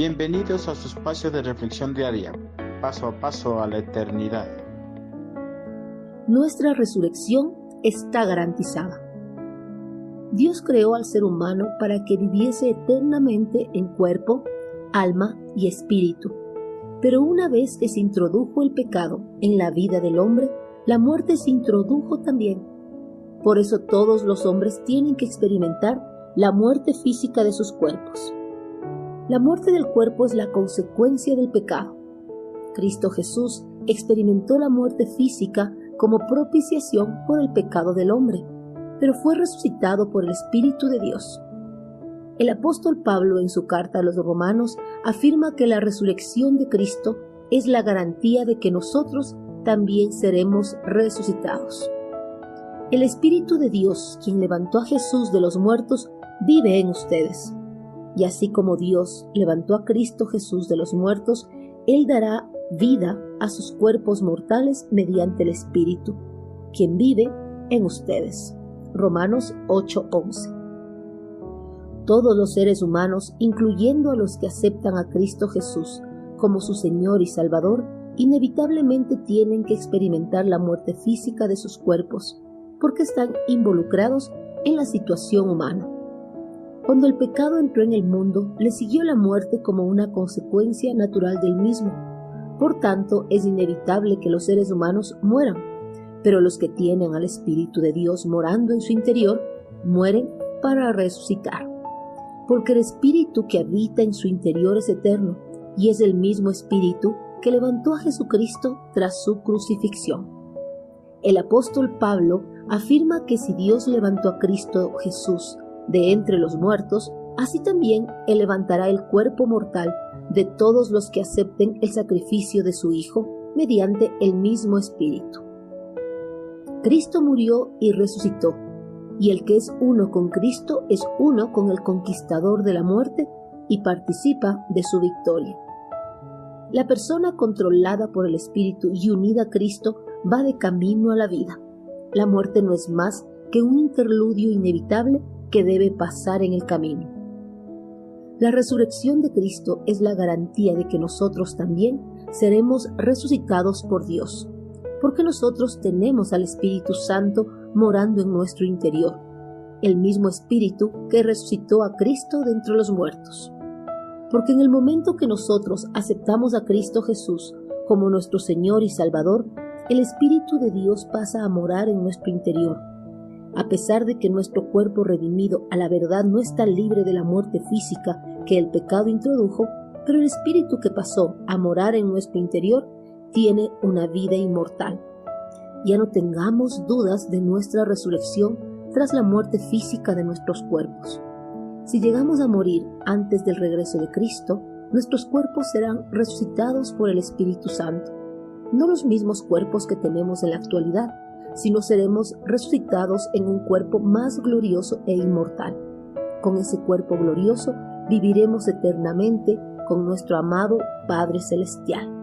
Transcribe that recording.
Bienvenidos a su espacio de reflexión diaria, paso a paso a la eternidad. Nuestra resurrección está garantizada. Dios creó al ser humano para que viviese eternamente en cuerpo, alma y espíritu. Pero una vez que se introdujo el pecado en la vida del hombre, la muerte se introdujo también. Por eso todos los hombres tienen que experimentar la muerte física de sus cuerpos. La muerte del cuerpo es la consecuencia del pecado. Cristo Jesús experimentó la muerte física como propiciación por el pecado del hombre, pero fue resucitado por el Espíritu de Dios. El apóstol Pablo en su carta a los romanos afirma que la resurrección de Cristo es la garantía de que nosotros también seremos resucitados. El Espíritu de Dios, quien levantó a Jesús de los muertos, vive en ustedes. Y así como Dios levantó a Cristo Jesús de los muertos, Él dará vida a sus cuerpos mortales mediante el Espíritu, quien vive en ustedes. Romanos 8:11. Todos los seres humanos, incluyendo a los que aceptan a Cristo Jesús como su Señor y Salvador, inevitablemente tienen que experimentar la muerte física de sus cuerpos, porque están involucrados en la situación humana. Cuando el pecado entró en el mundo, le siguió la muerte como una consecuencia natural del mismo. Por tanto, es inevitable que los seres humanos mueran, pero los que tienen al Espíritu de Dios morando en su interior, mueren para resucitar. Porque el Espíritu que habita en su interior es eterno, y es el mismo Espíritu que levantó a Jesucristo tras su crucifixión. El apóstol Pablo afirma que si Dios levantó a Cristo Jesús de entre los muertos, así también Él levantará el cuerpo mortal de todos los que acepten el sacrificio de su Hijo mediante el mismo Espíritu. Cristo murió y resucitó, y el que es uno con Cristo es uno con el conquistador de la muerte y participa de su victoria. La persona controlada por el Espíritu y unida a Cristo va de camino a la vida. La muerte no es más que un interludio inevitable que debe pasar en el camino. La resurrección de Cristo es la garantía de que nosotros también seremos resucitados por Dios, porque nosotros tenemos al Espíritu Santo morando en nuestro interior, el mismo Espíritu que resucitó a Cristo de entre los muertos. Porque en el momento que nosotros aceptamos a Cristo Jesús como nuestro Señor y Salvador, el Espíritu de Dios pasa a morar en nuestro interior a pesar de que nuestro cuerpo redimido a la verdad no está libre de la muerte física que el pecado introdujo, pero el espíritu que pasó a morar en nuestro interior tiene una vida inmortal. Ya no tengamos dudas de nuestra resurrección tras la muerte física de nuestros cuerpos. Si llegamos a morir antes del regreso de Cristo, nuestros cuerpos serán resucitados por el Espíritu Santo, no los mismos cuerpos que tenemos en la actualidad, sino seremos resucitados en un cuerpo más glorioso e inmortal. Con ese cuerpo glorioso viviremos eternamente con nuestro amado Padre Celestial.